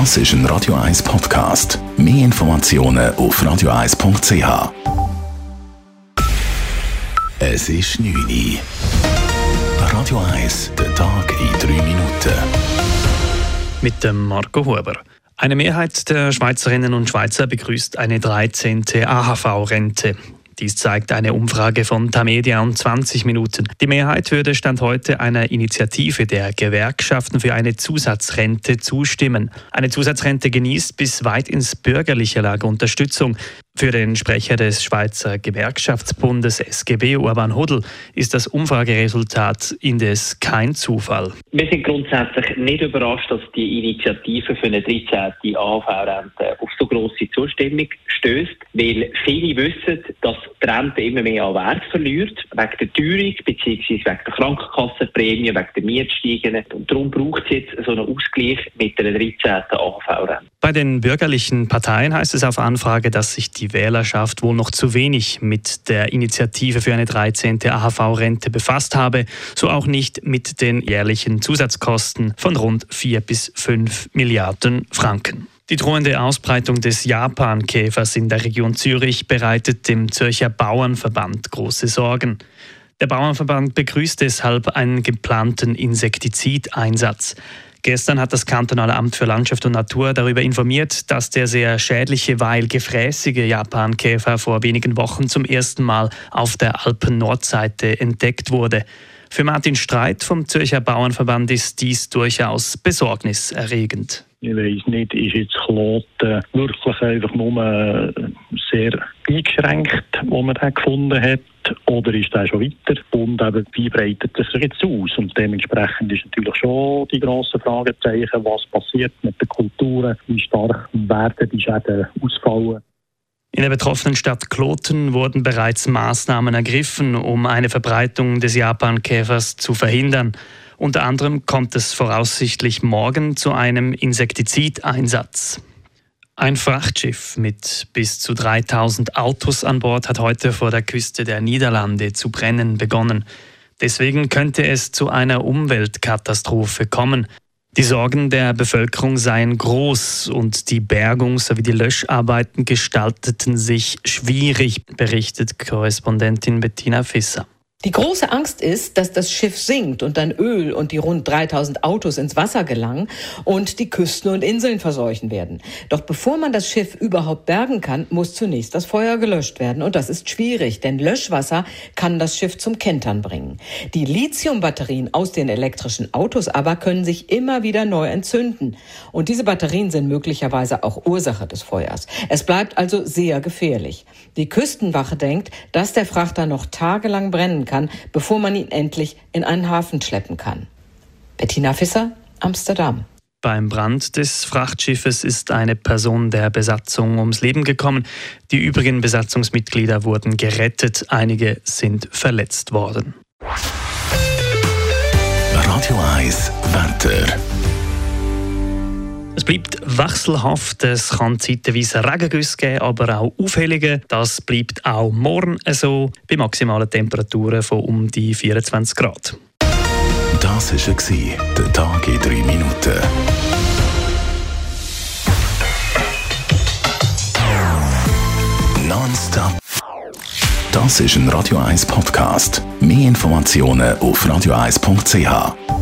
Das ist ein Radio 1 Podcast. Mehr Informationen auf radio1.ch. Es ist 9 Uhr. Radio 1, der Tag in 3 Minuten. Mit dem Marco Huber. Eine Mehrheit der Schweizerinnen und Schweizer begrüßt eine 13. AHV-Rente. Dies zeigt eine Umfrage von Tamedia um 20 Minuten. Die Mehrheit würde Stand heute einer Initiative der Gewerkschaften für eine Zusatzrente zustimmen. Eine Zusatzrente genießt bis weit ins bürgerliche Lager Unterstützung. Für den Sprecher des Schweizer Gewerkschaftsbundes SGB, Urban Hodl, ist das Umfrageresultat indes kein Zufall. Wir sind grundsätzlich nicht überrascht, dass die Initiative für eine 13. AHV-Rente auf so grosse Zustimmung stößt, weil viele wissen, dass die Rente immer mehr an Wert verliert, wegen der Teuerung bzw. wegen der Krankenkassenprämie, wegen der Mietsteigen. Und darum braucht es jetzt so einen Ausgleich mit einer 13. AHV-Rente. Bei den bürgerlichen Parteien heißt es auf Anfrage, dass sich die die Wählerschaft wohl noch zu wenig mit der Initiative für eine 13. AHV-Rente befasst habe, so auch nicht mit den jährlichen Zusatzkosten von rund 4 bis 5 Milliarden Franken. Die drohende Ausbreitung des Japankäfers in der Region Zürich bereitet dem Zürcher Bauernverband große Sorgen. Der Bauernverband begrüßt deshalb einen geplanten Insektizideinsatz. Gestern hat das kantonale Amt für Landschaft und Natur darüber informiert, dass der sehr schädliche, weil gefräßige Japankäfer vor wenigen Wochen zum ersten Mal auf der Alpen-Nordseite entdeckt wurde. Für Martin Streit vom Zürcher Bauernverband ist dies durchaus besorgniserregend. Ich weiß nicht, ist jetzt Kloten wirklich einfach nur sehr eingeschränkt, wo man den gefunden hat, oder ist der schon weiter? Und eben, wie breitet das sich jetzt aus? Und dementsprechend ist natürlich schon die grosse Fragezeichen, was passiert mit den Kulturen, wie stark werden die Schäden ausfallen. In der betroffenen Stadt Kloten wurden bereits Maßnahmen ergriffen, um eine Verbreitung des Japankäfers zu verhindern. Unter anderem kommt es voraussichtlich morgen zu einem Insektizideinsatz. Ein Frachtschiff mit bis zu 3000 Autos an Bord hat heute vor der Küste der Niederlande zu brennen begonnen. Deswegen könnte es zu einer Umweltkatastrophe kommen. Die Sorgen der Bevölkerung seien groß und die Bergung sowie die Löscharbeiten gestalteten sich schwierig, berichtet Korrespondentin Bettina Fisser. Die große Angst ist, dass das Schiff sinkt und dann Öl und die rund 3000 Autos ins Wasser gelangen und die Küsten und Inseln verseuchen werden. Doch bevor man das Schiff überhaupt bergen kann, muss zunächst das Feuer gelöscht werden. Und das ist schwierig, denn Löschwasser kann das Schiff zum Kentern bringen. Die Lithiumbatterien aus den elektrischen Autos aber können sich immer wieder neu entzünden. Und diese Batterien sind möglicherweise auch Ursache des Feuers. Es bleibt also sehr gefährlich. Die Küstenwache denkt, dass der Frachter noch tagelang brennen kann kann, bevor man ihn endlich in einen Hafen schleppen kann. Bettina Fisser, Amsterdam. Beim Brand des Frachtschiffes ist eine Person der Besatzung ums Leben gekommen. Die übrigen Besatzungsmitglieder wurden gerettet, einige sind verletzt worden. Radio 1 Wetter. Es bleibt wechselhaft, es kann zeitweise Regengüsse geben, aber auch Aufhellungen. Das bleibt auch morgen so, bei maximalen Temperaturen von um die 24 Grad. Das war der Tag in drei Minuten. Nonstop. Das ist ein Radio 1 Podcast. Mehr Informationen auf radio1.ch.